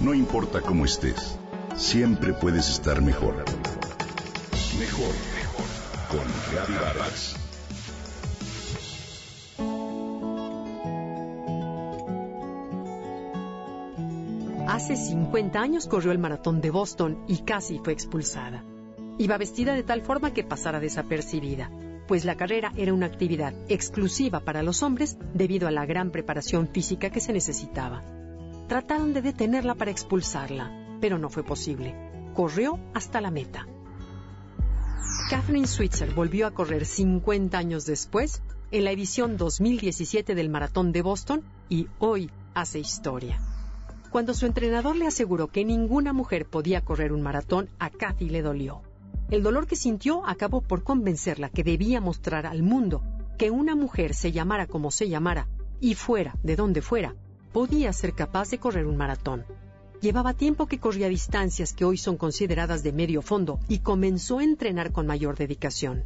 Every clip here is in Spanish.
No importa cómo estés, siempre puedes estar mejor. Mejor, mejor. Con Reavivadas. Hace 50 años corrió el maratón de Boston y casi fue expulsada. Iba vestida de tal forma que pasara desapercibida, pues la carrera era una actividad exclusiva para los hombres debido a la gran preparación física que se necesitaba. Trataron de detenerla para expulsarla, pero no fue posible. Corrió hasta la meta. Catherine Switzer volvió a correr 50 años después en la edición 2017 del Maratón de Boston y hoy hace historia. Cuando su entrenador le aseguró que ninguna mujer podía correr un maratón, a Kathy le dolió. El dolor que sintió acabó por convencerla que debía mostrar al mundo que una mujer se llamara como se llamara y fuera de donde fuera, podía ser capaz de correr un maratón. Llevaba tiempo que corría distancias que hoy son consideradas de medio fondo y comenzó a entrenar con mayor dedicación.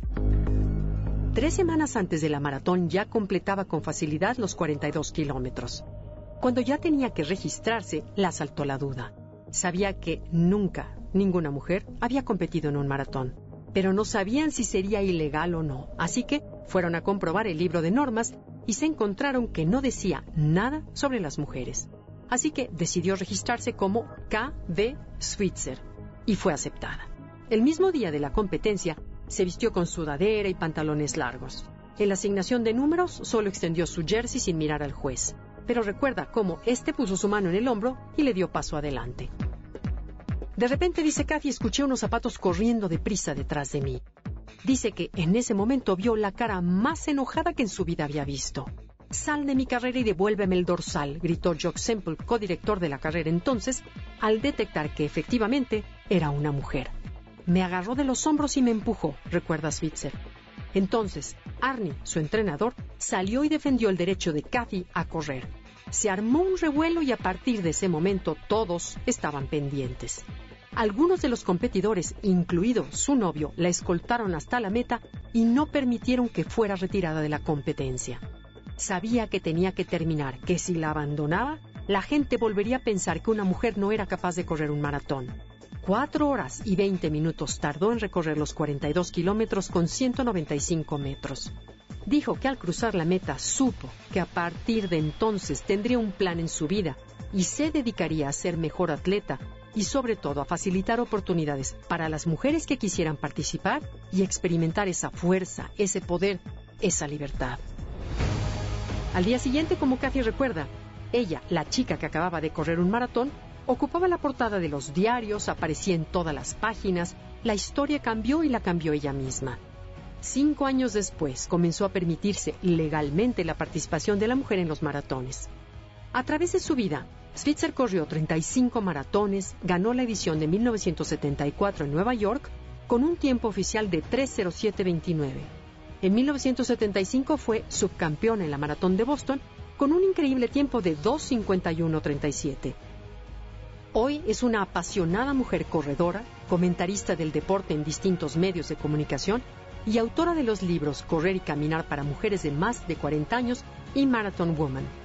Tres semanas antes de la maratón ya completaba con facilidad los 42 kilómetros. Cuando ya tenía que registrarse, la asaltó la duda. Sabía que nunca ninguna mujer había competido en un maratón, pero no sabían si sería ilegal o no, así que fueron a comprobar el libro de normas y se encontraron que no decía nada sobre las mujeres. Así que decidió registrarse como KV Switzer y fue aceptada. El mismo día de la competencia, se vistió con sudadera y pantalones largos. En la asignación de números solo extendió su jersey sin mirar al juez, pero recuerda cómo éste puso su mano en el hombro y le dio paso adelante. De repente, dice Kathy, escuché unos zapatos corriendo deprisa detrás de mí. Dice que en ese momento vio la cara más enojada que en su vida había visto. Sal de mi carrera y devuélveme el dorsal, gritó Jock Semple, codirector de la carrera entonces, al detectar que efectivamente era una mujer. Me agarró de los hombros y me empujó, recuerda Switzer. Entonces, Arnie, su entrenador, salió y defendió el derecho de Kathy a correr. Se armó un revuelo y a partir de ese momento todos estaban pendientes. Algunos de los competidores, incluido su novio, la escoltaron hasta la meta y no permitieron que fuera retirada de la competencia. Sabía que tenía que terminar, que si la abandonaba, la gente volvería a pensar que una mujer no era capaz de correr un maratón. Cuatro horas y veinte minutos tardó en recorrer los 42 kilómetros con 195 metros. Dijo que al cruzar la meta supo que a partir de entonces tendría un plan en su vida y se dedicaría a ser mejor atleta y sobre todo a facilitar oportunidades para las mujeres que quisieran participar y experimentar esa fuerza, ese poder, esa libertad. Al día siguiente, como Kathy recuerda, ella, la chica que acababa de correr un maratón, ocupaba la portada de los diarios, aparecía en todas las páginas, la historia cambió y la cambió ella misma. Cinco años después comenzó a permitirse legalmente la participación de la mujer en los maratones. A través de su vida, Switzer corrió 35 maratones, ganó la edición de 1974 en Nueva York con un tiempo oficial de 3.07.29. En 1975 fue subcampeón en la maratón de Boston con un increíble tiempo de 2.51.37. Hoy es una apasionada mujer corredora, comentarista del deporte en distintos medios de comunicación y autora de los libros Correr y Caminar para Mujeres de más de 40 años y Marathon Woman.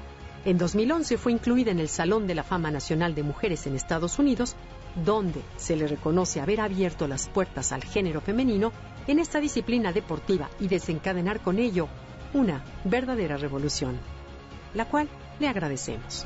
En 2011 fue incluida en el Salón de la Fama Nacional de Mujeres en Estados Unidos, donde se le reconoce haber abierto las puertas al género femenino en esta disciplina deportiva y desencadenar con ello una verdadera revolución, la cual le agradecemos.